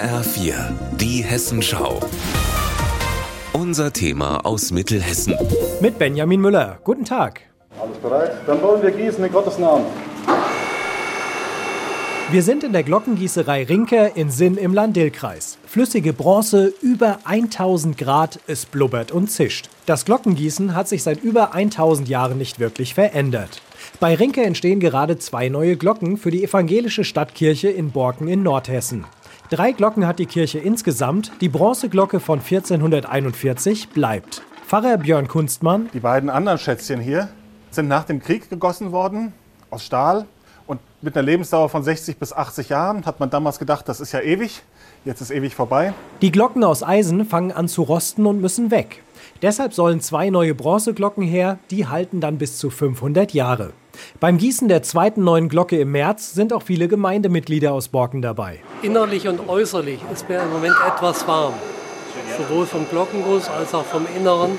HR4, die Hessenschau. Unser Thema aus Mittelhessen. Mit Benjamin Müller. Guten Tag. Alles bereit? Dann wollen wir gießen in Gottes Namen. Wir sind in der Glockengießerei Rinke in Sinn im Landil-Kreis. Flüssige Bronze, über 1000 Grad, es blubbert und zischt. Das Glockengießen hat sich seit über 1000 Jahren nicht wirklich verändert. Bei Rinke entstehen gerade zwei neue Glocken für die evangelische Stadtkirche in Borken in Nordhessen. Drei Glocken hat die Kirche insgesamt, die Bronzeglocke von 1441 bleibt. Pfarrer Björn Kunstmann. Die beiden anderen Schätzchen hier sind nach dem Krieg gegossen worden, aus Stahl. Und mit einer Lebensdauer von 60 bis 80 Jahren hat man damals gedacht, das ist ja ewig. Jetzt ist ewig vorbei. Die Glocken aus Eisen fangen an zu rosten und müssen weg. Deshalb sollen zwei neue Bronzeglocken her, die halten dann bis zu 500 Jahre. Beim Gießen der zweiten neuen Glocke im März sind auch viele Gemeindemitglieder aus Borken dabei. Innerlich und äußerlich ist mir im Moment etwas warm. Sowohl vom Glockenguss als auch vom Inneren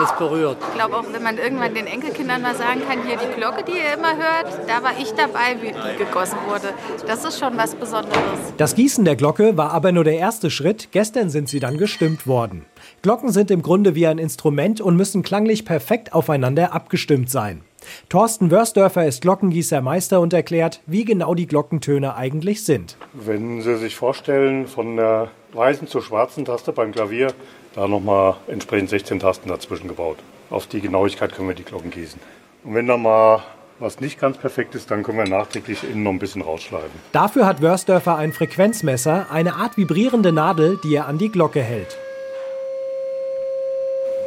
es berührt. Ich glaube auch, wenn man irgendwann den Enkelkindern mal sagen kann, hier die Glocke, die ihr immer hört, da war ich dabei, wie die gegossen wurde. Das ist schon was Besonderes. Das Gießen der Glocke war aber nur der erste Schritt. Gestern sind sie dann gestimmt worden. Glocken sind im Grunde wie ein Instrument und müssen klanglich perfekt aufeinander abgestimmt sein. Thorsten Wörsdörfer ist Glockengießermeister und erklärt, wie genau die Glockentöne eigentlich sind. Wenn Sie sich vorstellen, von der weißen zur schwarzen Taste beim Klavier, da nochmal entsprechend 16 Tasten dazwischen gebaut. Auf die Genauigkeit können wir die Glocken gießen. Und wenn da mal was nicht ganz perfekt ist, dann können wir nachträglich innen noch ein bisschen rausschleifen. Dafür hat Wörsdörfer ein Frequenzmesser, eine Art vibrierende Nadel, die er an die Glocke hält.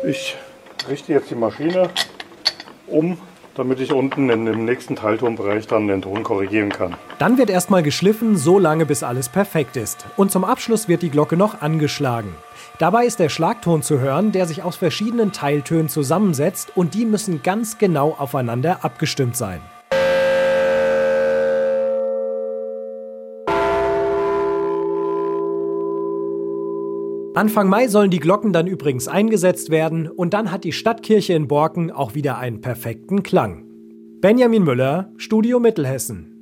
Ich richte jetzt die Maschine um damit ich unten in dem nächsten Teiltonbereich dann den Ton korrigieren kann. Dann wird erstmal geschliffen, so lange bis alles perfekt ist. Und zum Abschluss wird die Glocke noch angeschlagen. Dabei ist der Schlagton zu hören, der sich aus verschiedenen Teiltönen zusammensetzt und die müssen ganz genau aufeinander abgestimmt sein. Anfang Mai sollen die Glocken dann übrigens eingesetzt werden und dann hat die Stadtkirche in Borken auch wieder einen perfekten Klang. Benjamin Müller, Studio Mittelhessen.